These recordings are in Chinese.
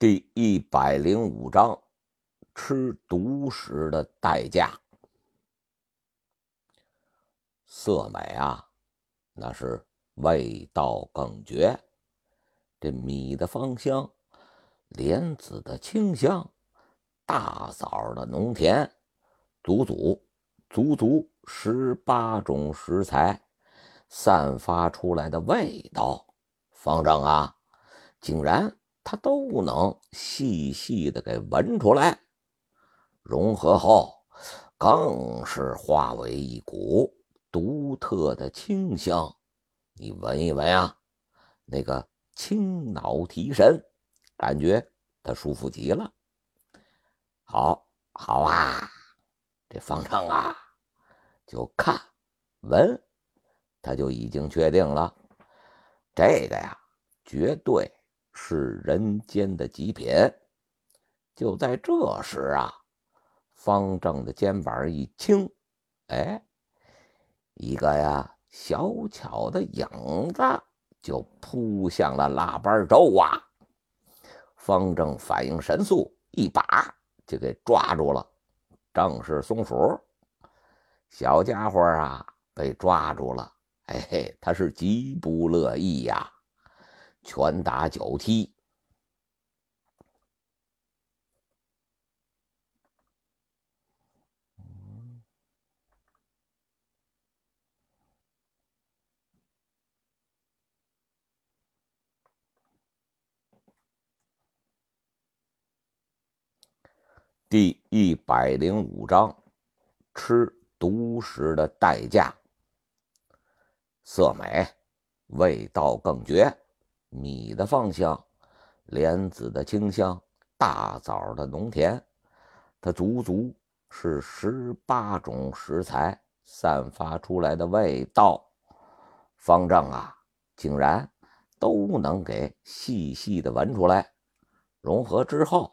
第一百零五章，吃独食的代价。色美啊，那是味道更绝。这米的芳香，莲子的清香，大枣的浓甜，足足足足十八种食材散发出来的味道，方丈啊，竟然。他都能细细的给闻出来，融合后更是化为一股独特的清香。你闻一闻啊，那个清脑提神，感觉他舒服极了。好，好啊，这方丈啊，就看闻，他就已经确定了，这个呀，绝对。是人间的极品。就在这时啊，方正的肩膀一轻，哎，一个呀小巧的影子就扑向了腊八粥啊！方正反应神速，一把就给抓住了，正是松鼠。小家伙啊，被抓住了，嘿嘿，他是极不乐意呀。拳打脚踢。第一百零五章：吃独食的代价。色美，味道更绝。米的芳香，莲子的清香，大枣的浓甜，它足足是十八种食材散发出来的味道。方丈啊，竟然都能给细细的闻出来，融合之后，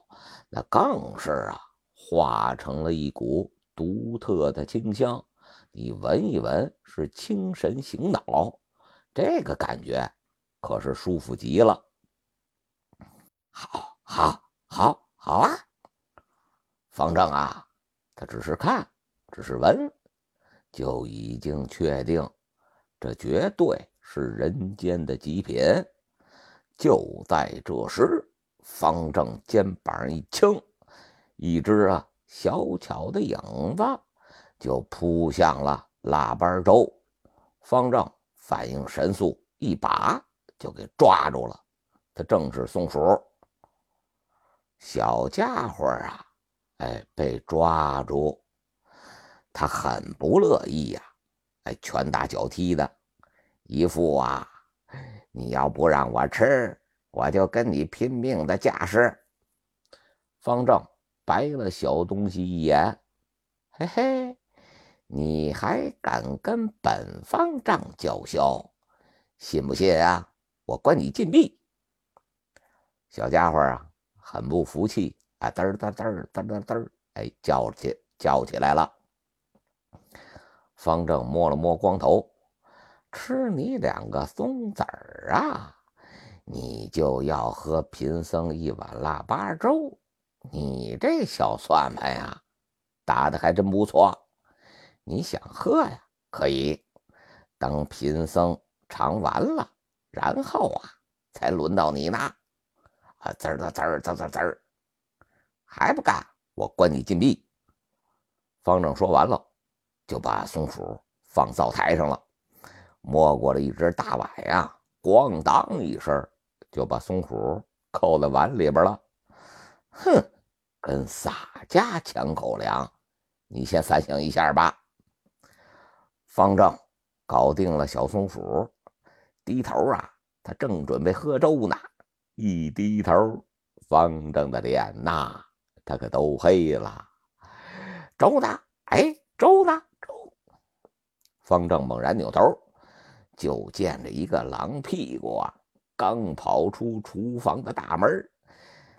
那更是啊，化成了一股独特的清香。你闻一闻，是清神醒脑，这个感觉。可是舒服极了，好，好，好，好啊！方正啊，他只是看，只是闻，就已经确定，这绝对是人间的极品。就在这时，方正肩膀一轻，一只啊小巧的影子就扑向了腊八粥。方正反应神速，一把。就给抓住了，他正是松鼠。小家伙啊，哎，被抓住，他很不乐意呀，哎，拳打脚踢的，一副啊，你要不让我吃，我就跟你拼命的架势。方正白了小东西一眼，嘿嘿，你还敢跟本方丈叫嚣，信不信啊？我关你禁闭，小家伙啊，很不服气啊，嘚嘚嘚嘚嘚嘚，哎，叫起叫起来了。方正摸了摸光头，吃你两个松子儿啊，你就要喝贫僧一碗腊八粥。你这小算盘呀，打的还真不错。你想喝呀，可以等贫僧尝完了。然后啊，才轮到你呢！啊，滋儿滋儿滋滋滋儿，还不干？我关你禁闭！方正说完了，就把松鼠放灶台上了，摸过了一只大碗呀，咣当一声就把松鼠扣在碗里边了。哼，跟洒家抢口粮，你先反省一下吧。方正搞定了小松鼠。低头啊，他正准备喝粥呢，一低头，方正的脸呐，他可都黑了。粥呢？哎，粥呢？粥！方正猛然扭头，就见着一个狼屁股啊，刚跑出厨房的大门。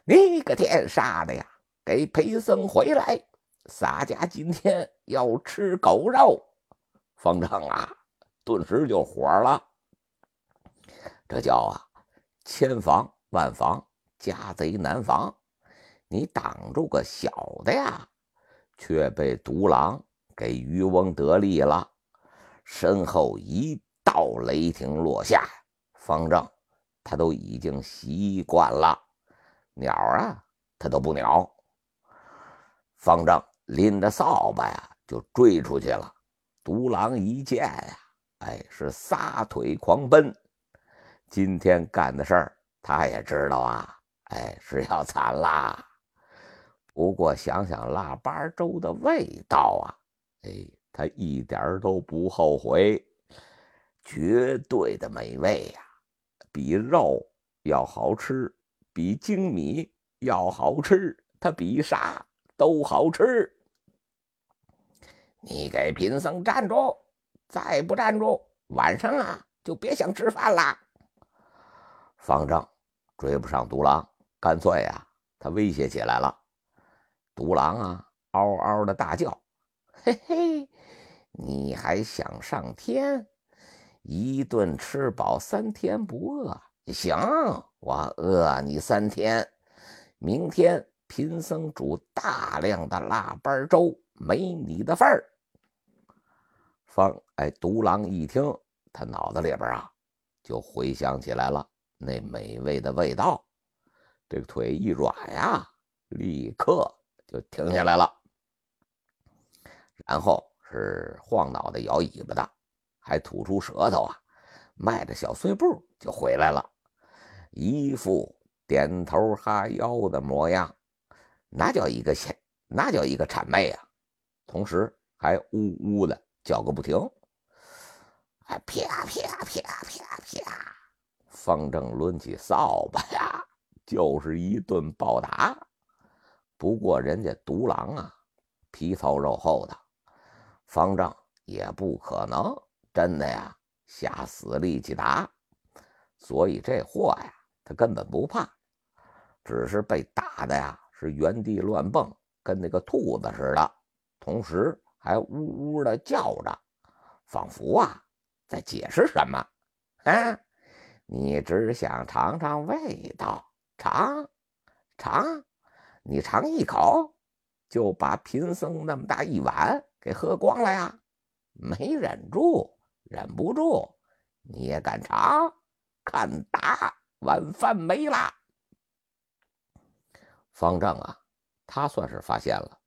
你个天杀的呀！给裴僧回来！洒家今天要吃狗肉。方正啊，顿时就火了。这叫啊，千防万防家贼难防，你挡住个小的呀，却被独狼给渔翁得利了。身后一道雷霆落下，方正他都已经习惯了，鸟啊他都不鸟。方正拎着扫把呀就追出去了。独狼一见呀，哎，是撒腿狂奔。今天干的事儿，他也知道啊，哎，是要惨啦。不过想想腊八粥的味道啊，哎，他一点都不后悔，绝对的美味呀，比肉要好吃，比精米要好吃，它比啥都好吃。你给贫僧站住！再不站住，晚上啊就别想吃饭啦。方丈追不上独狼，干脆呀，他威胁起来了。独狼啊，嗷嗷的大叫：“嘿嘿，你还想上天？一顿吃饱，三天不饿。行，我饿你三天。明天贫僧煮大量的腊八粥，没你的份儿。”方哎，独狼一听，他脑子里边啊，就回想起来了。那美味的味道，这个腿一软呀，立刻就停下来了。然后是晃脑袋、摇尾巴的，还吐出舌头啊，迈着小碎步就回来了，一副点头哈腰的模样，那叫一个险，那叫一个谄媚啊！同时还呜呜的叫个不停，还，啪啪。方正抡起扫把呀，就是一顿暴打。不过人家独狼啊，皮糙肉厚的，方正也不可能真的呀下死力气打。所以这货呀，他根本不怕，只是被打的呀是原地乱蹦，跟那个兔子似的，同时还呜呜的叫着，仿佛啊在解释什么，啊。你只想尝尝味道，尝尝，你尝一口，就把贫僧那么大一碗给喝光了呀？没忍住，忍不住，你也敢尝？看打，晚饭没啦！方正啊，他算是发现了，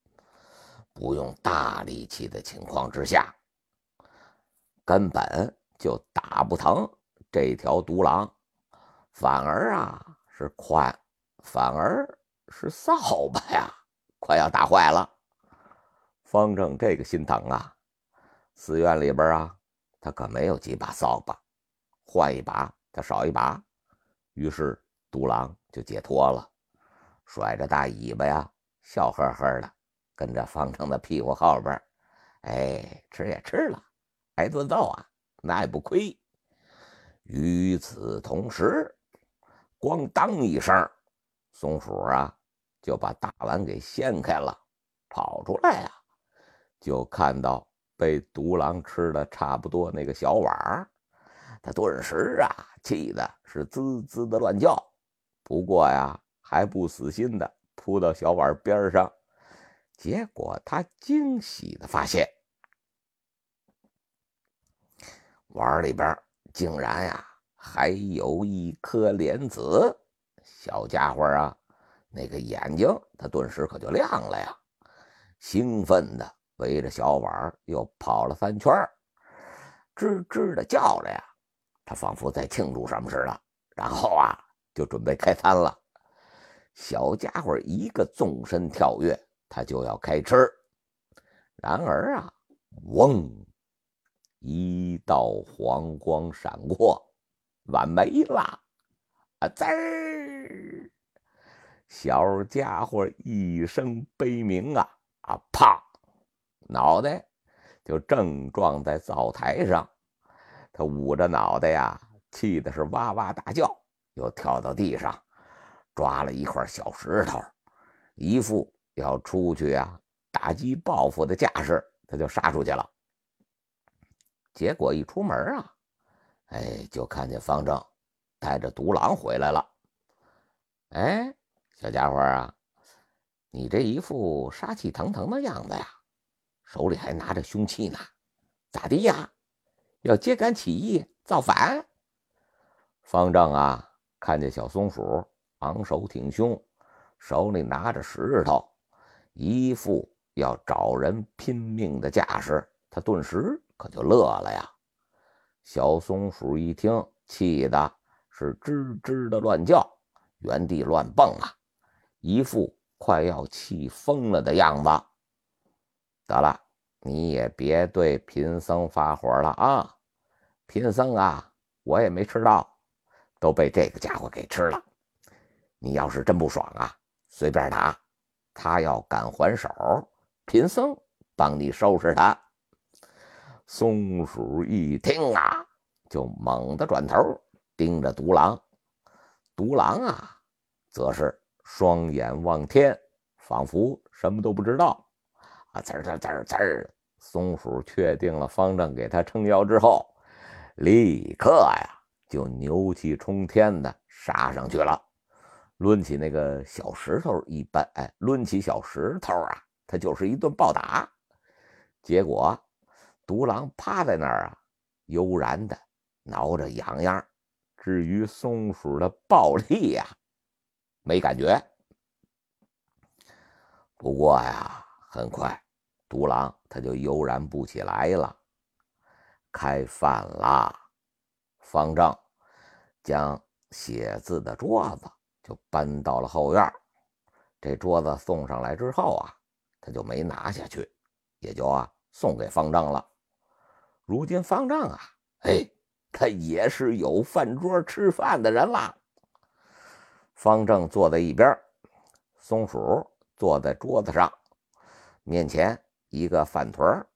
不用大力气的情况之下，根本就打不疼。这条独狼，反而啊是宽，反而是扫把呀，快要打坏了。方正这个心疼啊，寺院里边啊，他可没有几把扫把，换一把他少一把，于是独狼就解脱了，甩着大尾巴呀，笑呵呵的跟着方正的屁股后边，哎，吃也吃了，挨顿揍啊，那也不亏。与此同时，咣当一声，松鼠啊就把大碗给掀开了，跑出来呀，就看到被独狼吃的差不多那个小碗他顿时啊气的是滋滋的乱叫，不过呀还不死心的扑到小碗边上，结果他惊喜的发现，碗里边。竟然呀，还有一颗莲子，小家伙啊，那个眼睛他顿时可就亮了呀，兴奋的围着小碗又跑了三圈，吱吱的叫着呀，他仿佛在庆祝什么似的。然后啊，就准备开餐了。小家伙一个纵身跳跃，他就要开吃，然而啊，嗡。一道黄光闪过，碗没了，啊滋儿！小家伙一声悲鸣啊啊，啪！脑袋就正撞在灶台上，他捂着脑袋呀，气的是哇哇大叫，又跳到地上，抓了一块小石头，一副要出去啊打击报复的架势，他就杀出去了。结果一出门啊，哎，就看见方正带着独狼回来了。哎，小家伙啊，你这一副杀气腾腾的样子呀，手里还拿着凶器呢，咋地呀？要揭竿起义造反？方正啊，看见小松鼠昂首挺胸，手里拿着石头，一副要找人拼命的架势，他顿时可就乐了呀。小松鼠一听，气的是吱吱的乱叫。原地乱蹦啊，一副快要气疯了的样子。得了，你也别对贫僧发火了啊！贫僧啊，我也没吃到，都被这个家伙给吃了。你要是真不爽啊，随便打，他要敢还手，贫僧帮你收拾他。松鼠一听啊，就猛地转头盯着独狼。独狼啊，则是双眼望天，仿佛什么都不知道。啊，滋滋滋滋！松鼠确定了方正给他撑腰之后，立刻呀就牛气冲天的杀上去了，抡起那个小石头一般，哎，抡起小石头啊，他就是一顿暴打。结果独狼趴在那儿啊，悠然的挠着痒痒。至于松鼠的暴力呀，没感觉。不过呀，很快独狼他就悠然不起来了。开饭啦！方丈将写字的桌子就搬到了后院。这桌子送上来之后啊，他就没拿下去，也就啊送给方丈了。如今方正啊，哎。他也是有饭桌吃饭的人了。方正坐在一边，松鼠坐在桌子上，面前一个饭团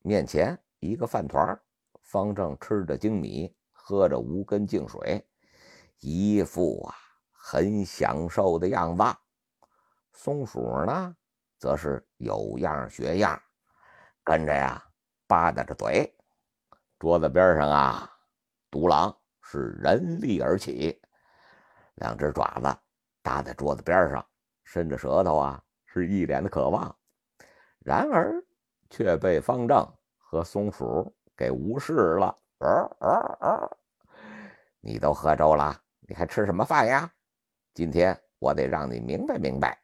面前一个饭团方正吃着精米，喝着无根净水，一副啊很享受的样子。松鼠呢，则是有样学样，跟着呀吧嗒着嘴。桌子边上啊。独狼是人立而起，两只爪子搭在桌子边上，伸着舌头啊，是一脸的渴望。然而却被方正和松鼠给无视了。你都喝粥了，你还吃什么饭呀？今天我得让你明白明白，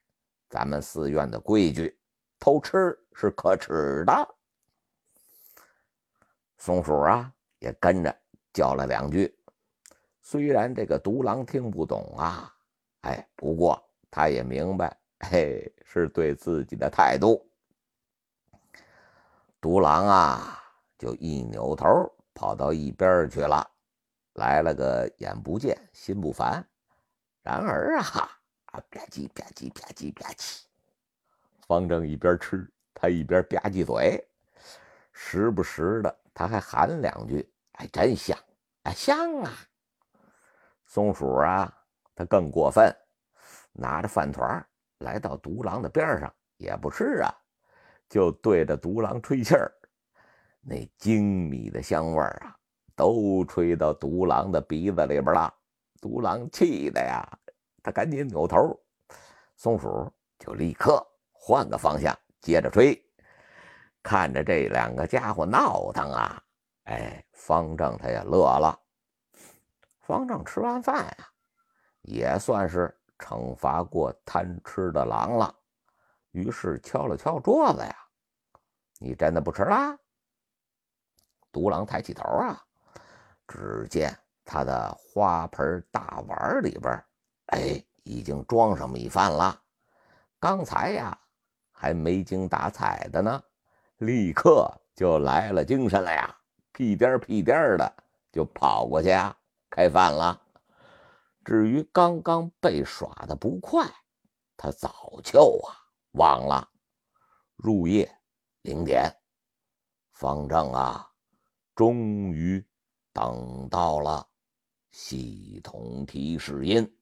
咱们寺院的规矩，偷吃是可耻的。松鼠啊，也跟着。叫了两句，虽然这个独狼听不懂啊，哎，不过他也明白，嘿，是对自己的态度。独狼啊，就一扭头跑到一边去了，来了个眼不见心不烦。然而啊，啊吧唧吧唧吧唧吧唧，方正一边吃，他一边吧唧嘴，时不时的他还喊两句。还真香，啊香啊！松鼠啊，它更过分，拿着饭团来到独狼的边上，也不吃啊，就对着独狼吹气儿。那精米的香味儿啊，都吹到独狼的鼻子里边了。独狼气的呀，他赶紧扭头，松鼠就立刻换个方向接着吹。看着这两个家伙闹腾啊！哎，方丈他也乐了。方丈吃完饭呀，也算是惩罚过贪吃的狼了。于是敲了敲桌子呀：“你真的不吃啦？”独狼抬起头啊，只见他的花盆大碗里边，哎，已经装上米饭了。刚才呀，还没精打采的呢，立刻就来了精神了呀。屁颠屁颠的就跑过去啊，开饭了。至于刚刚被耍的不快，他早就啊忘了。入夜零点，方正啊，终于等到了系统提示音。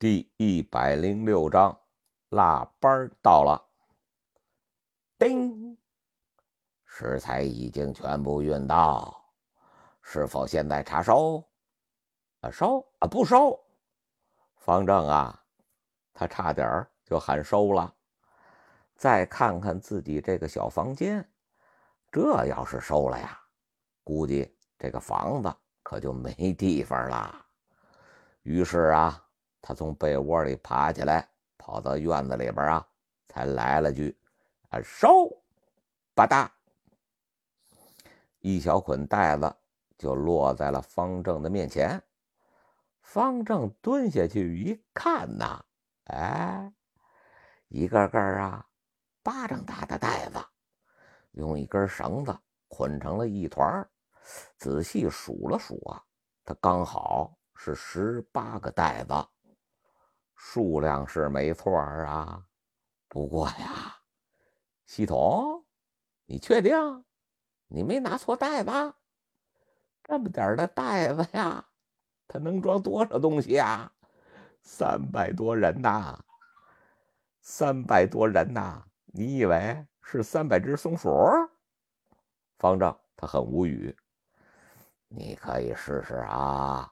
第一百零六章，腊班到了。叮，食材已经全部运到，是否现在查收？啊，收啊，不收。方正啊，他差点就喊收了。再看看自己这个小房间，这要是收了呀，估计这个房子可就没地方了。于是啊。他从被窝里爬起来，跑到院子里边啊，才来了句：“啊，收！”吧嗒，一小捆袋子就落在了方正的面前。方正蹲下去一看呐，哎，一个个啊，巴掌大的袋子，用一根绳子捆成了一团。仔细数了数啊，它刚好是十八个袋子。数量是没错啊，不过呀，系统，你确定你没拿错袋子？这么点的袋子呀，它能装多少东西呀？三百多人呐，三百多人呐！你以为是三百只松鼠？方正他很无语。你可以试试啊，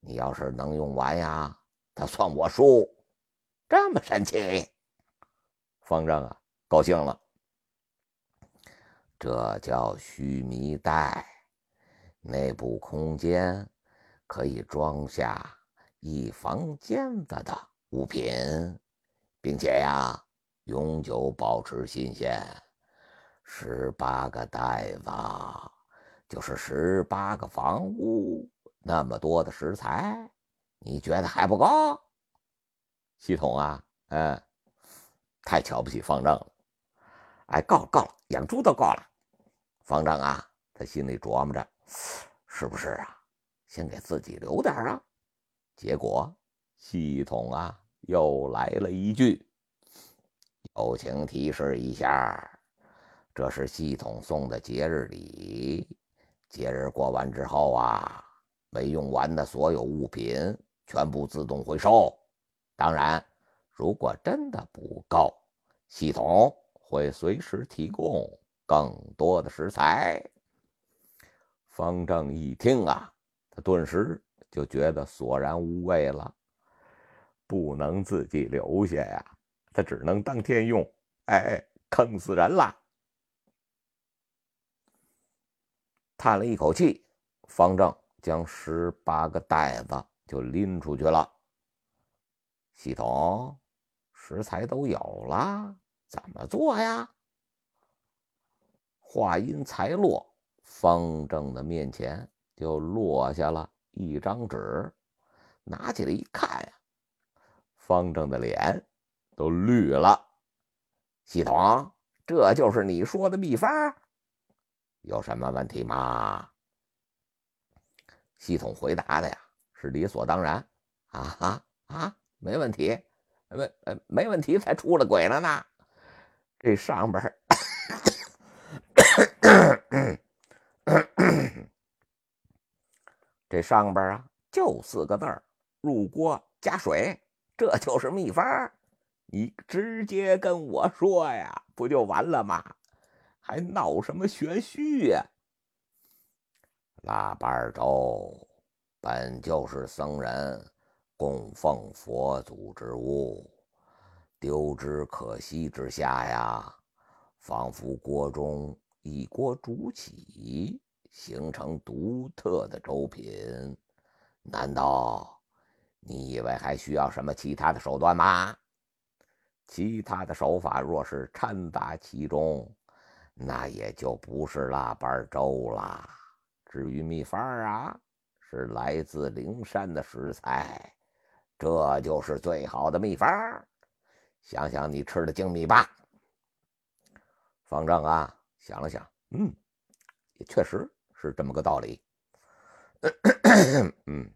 你要是能用完呀。他算我输，这么神奇，方正啊高兴了。这叫须弥袋，内部空间可以装下一房间子的物品，并且呀永久保持新鲜。十八个袋子就是十八个房屋，那么多的食材。你觉得还不够？系统啊，嗯，太瞧不起方正了。哎，够了够了，养猪都够了。方正啊，他心里琢磨着，是不是啊？先给自己留点啊。结果系统啊，又来了一句：“友情提示一下，这是系统送的节日礼。节日过完之后啊，没用完的所有物品。”全部自动回收。当然，如果真的不够，系统会随时提供更多的食材。方正一听啊，他顿时就觉得索然无味了。不能自己留下呀，他只能当天用。哎，坑死人了！叹了一口气，方正将十八个袋子。就拎出去了。系统，食材都有了，怎么做呀？话音才落，方正的面前就落下了一张纸，拿起来一看呀，方正的脸都绿了。系统，这就是你说的秘方，有什么问题吗？系统回答的呀。是理所当然啊啊啊，没问题，没没问题才出了轨了呢。这上边这上边啊就四个字儿：入锅加水，这就是秘方。你直接跟我说呀，不就完了吗？还闹什么玄虚呀？腊八粥。本就是僧人供奉佛祖之物，丢之可惜之下呀，仿佛锅中一锅煮起，形成独特的粥品。难道你以为还需要什么其他的手段吗？其他的手法若是掺杂其中，那也就不是腊八粥了。至于秘方啊。是来自灵山的食材，这就是最好的秘方。想想你吃的精米吧。方丈啊，想了想，嗯，也确实是这么个道理。嗯，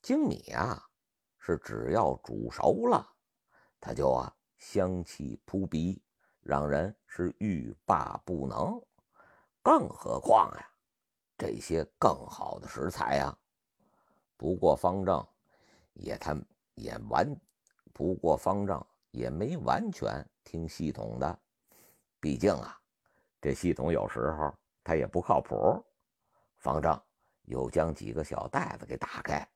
精米啊，是只要煮熟了，它就啊香气扑鼻，让人是欲罢不能。更何况呀。这些更好的食材呀，不过方正也他也完，不过方丈也没完全听系统的，毕竟啊，这系统有时候他也不靠谱。方丈又将几个小袋子给打开，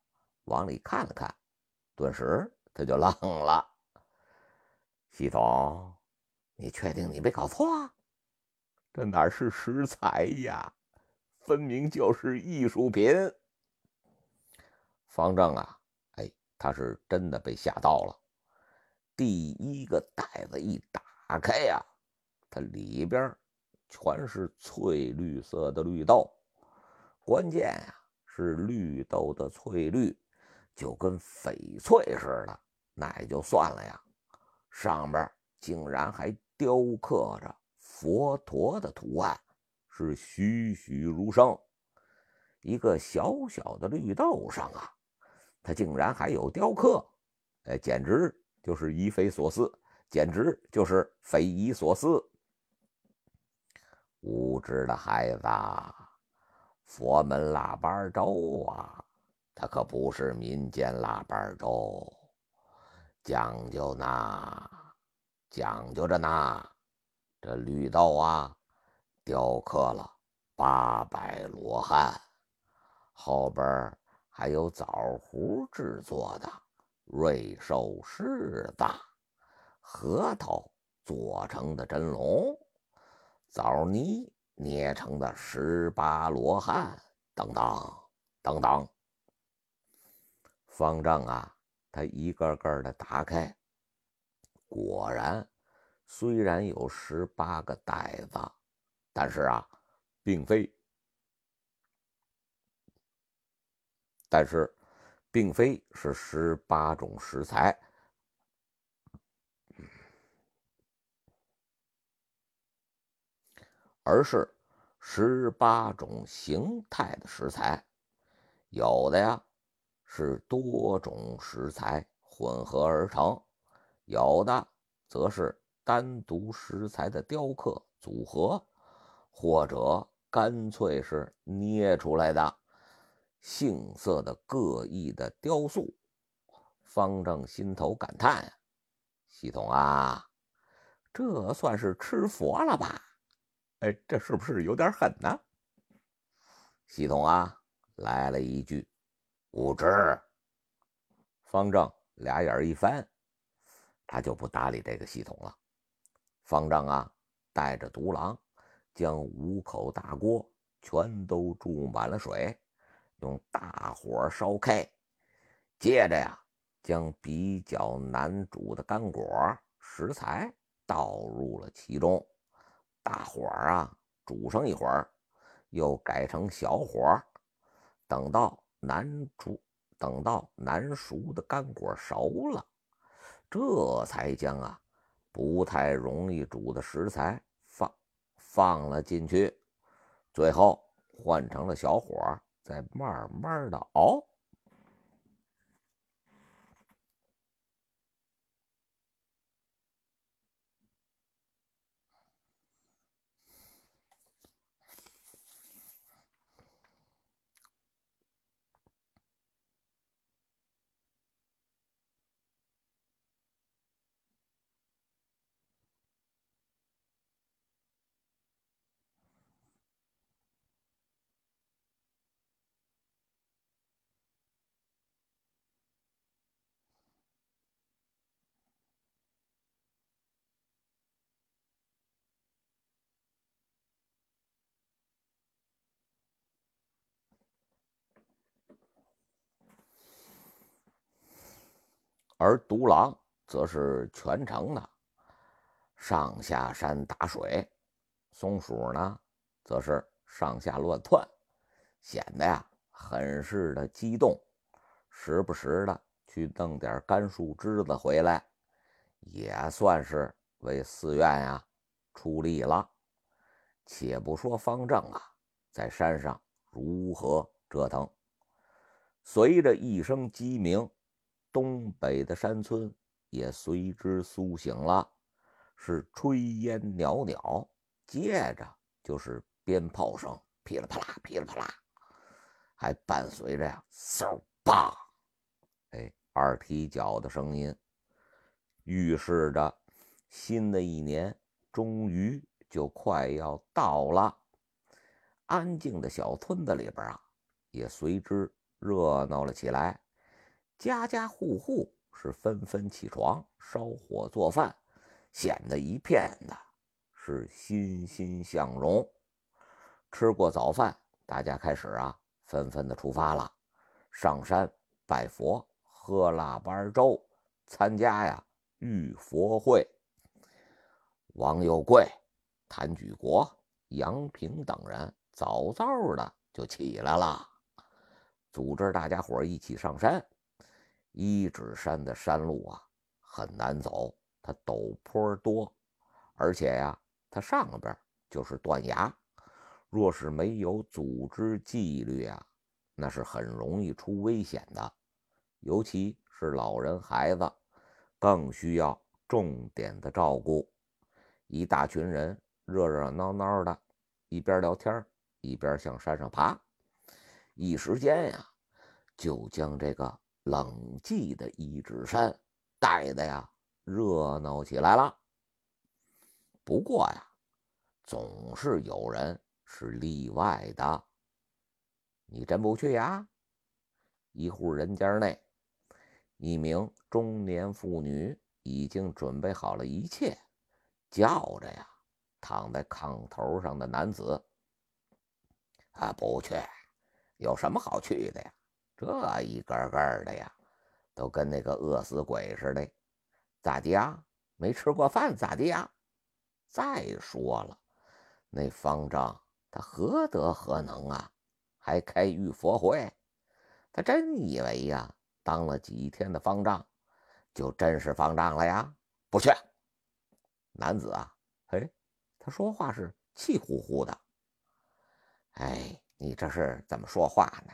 往里看了看，顿时他就愣了。系统，你确定你没搞错？这哪是食材呀，分明就是艺术品。方丈啊，哎，他是真的被吓到了。第一个袋子一打开呀，它里边全是翠绿色的绿豆。关键呀，是绿豆的翠绿，就跟翡翠似的，那也就算了呀，上边竟然还雕刻着佛陀的图案，是栩栩如生。一个小小的绿豆上啊，它竟然还有雕刻，哎，简直就是匪夷所思，简直就是匪夷所思。无知的孩子。佛门腊八粥啊，它可不是民间腊八粥，讲究呢，讲究着呢。这绿豆啊，雕刻了八百罗汉，后边还有枣核制作的瑞兽狮子，核桃做成的真龙，枣泥。捏成的十八罗汉，等等等等。方丈啊，他一个个的打开，果然，虽然有十八个袋子，但是啊，并非，但是，并非是十八种食材，而是。十八种形态的食材，有的呀是多种食材混合而成，有的则是单独食材的雕刻组合，或者干脆是捏出来的，杏色的各异的雕塑。方正心头感叹：“系统啊，这算是吃佛了吧？”哎，这是不是有点狠呢？系统啊，来了一句：“无知。”方丈俩眼一翻，他就不搭理这个系统了。方丈啊，带着独狼，将五口大锅全都注满了水，用大火烧开。接着呀，将比较难煮的干果食材倒入了其中。大火啊，煮上一会儿，又改成小火，等到难煮、等到难熟的干果熟了，这才将啊不太容易煮的食材放了进去，最后换成了小火，再慢慢的熬。而独狼则是全程的上下山打水，松鼠呢，则是上下乱窜，显得呀很是的激动，时不时的去弄点干树枝子回来，也算是为寺院呀出力了。且不说方正啊，在山上如何折腾，随着一声鸡鸣。东北的山村也随之苏醒了，是炊烟袅袅，接着就是鞭炮声，噼里啪啦，噼里啪啦，还伴随着呀嗖吧，哎，二踢脚的声音，预示着新的一年终于就快要到了。安静的小村子里边啊，也随之热闹了起来，家家户户是纷纷起床烧火做饭，显得一片的是欣欣向荣。吃过早饭，大家开始啊，纷纷的出发了，上山拜佛。喝腊八粥，参加呀玉佛会。王有贵、谭举国、杨平等人早早的就起来了，组织大家伙一起上山。一指山的山路啊很难走，它陡坡多，而且呀，它上边就是断崖。若是没有组织纪律啊，那是很容易出危险的。尤其是老人孩子，更需要重点的照顾。一大群人热热闹闹的，一边聊天一边向山上爬，一时间呀，就将这个冷寂的一指山带的呀热闹起来了。不过呀，总是有人是例外的。你真不去呀？一户人家内。一名中年妇女已经准备好了一切，叫着呀，躺在炕头上的男子：“啊，不去，有什么好去的呀？这一个个的呀，都跟那个饿死鬼似的。咋的呀？没吃过饭咋的呀？再说了，那方丈他何德何能啊？还开玉佛会？他真以为呀？”当了几天的方丈，就真是方丈了呀？不去。男子啊，嘿，他说话是气呼呼的。哎，你这是怎么说话呢？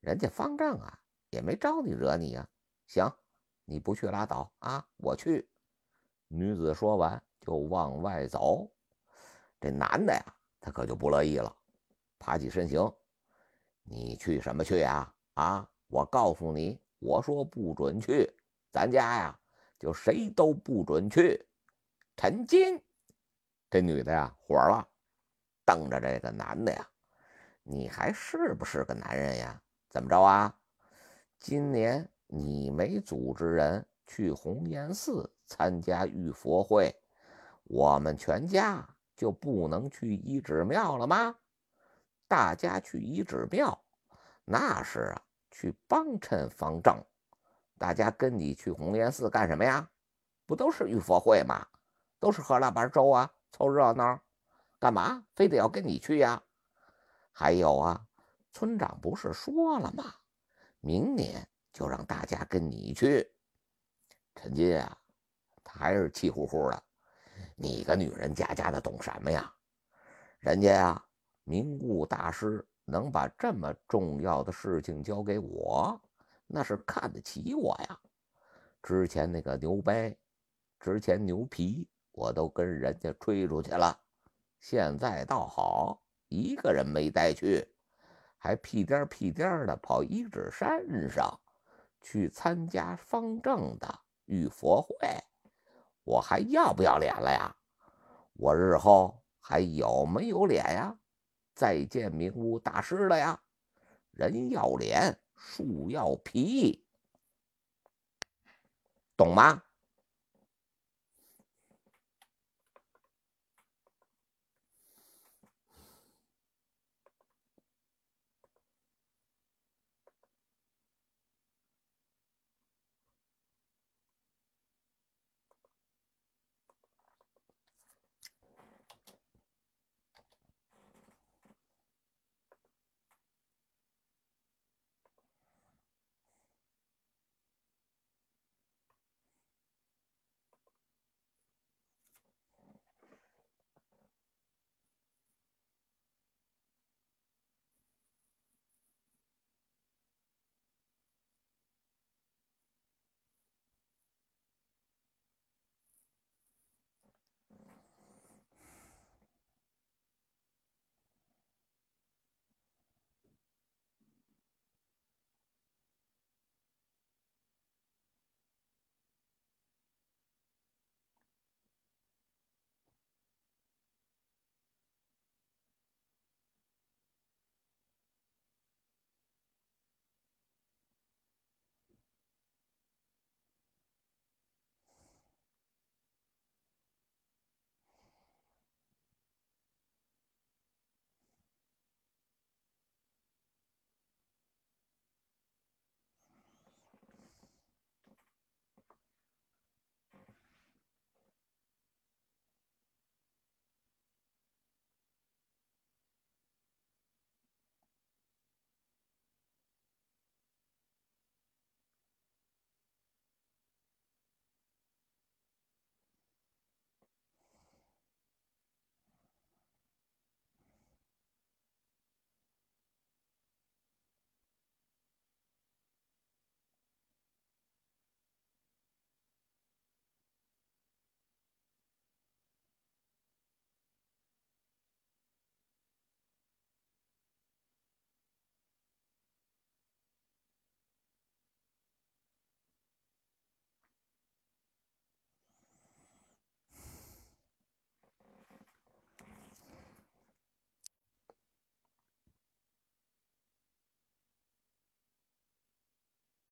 人家方丈啊，也没招你惹你呀。行，你不去拉倒啊，我去。女子说完就往外走。这男的呀，他可就不乐意了，爬起身形。你去什么去呀？啊，我告诉你。我说不准去，咱家呀就谁都不准去。陈金，这女的呀火了，瞪着这个男的呀，你还是不是个男人呀？怎么着啊？今年你没组织人去红岩寺参加玉佛会，我们全家就不能去一指庙了吗？大家去一指庙，那是啊。去帮衬方丈，大家跟你去红岩寺干什么呀？不都是玉佛会吗？都是喝腊八粥啊，凑热闹，干嘛非得要跟你去呀？还有啊，村长不是说了吗？明年就让大家跟你去。陈金啊，他还是气呼呼的。你个女人家家的懂什么呀？人家呀，明悟大师。能把这么重要的事情交给我，那是看得起我呀。之前那个牛掰，之前牛皮，我都跟人家吹出去了。现在倒好，一个人没带去，还屁颠屁颠的跑一指山上去参加方正的玉佛会，我还要不要脸了呀？我日后还有没有脸呀？再见明悟大师了呀！人要脸，树要皮，懂吗？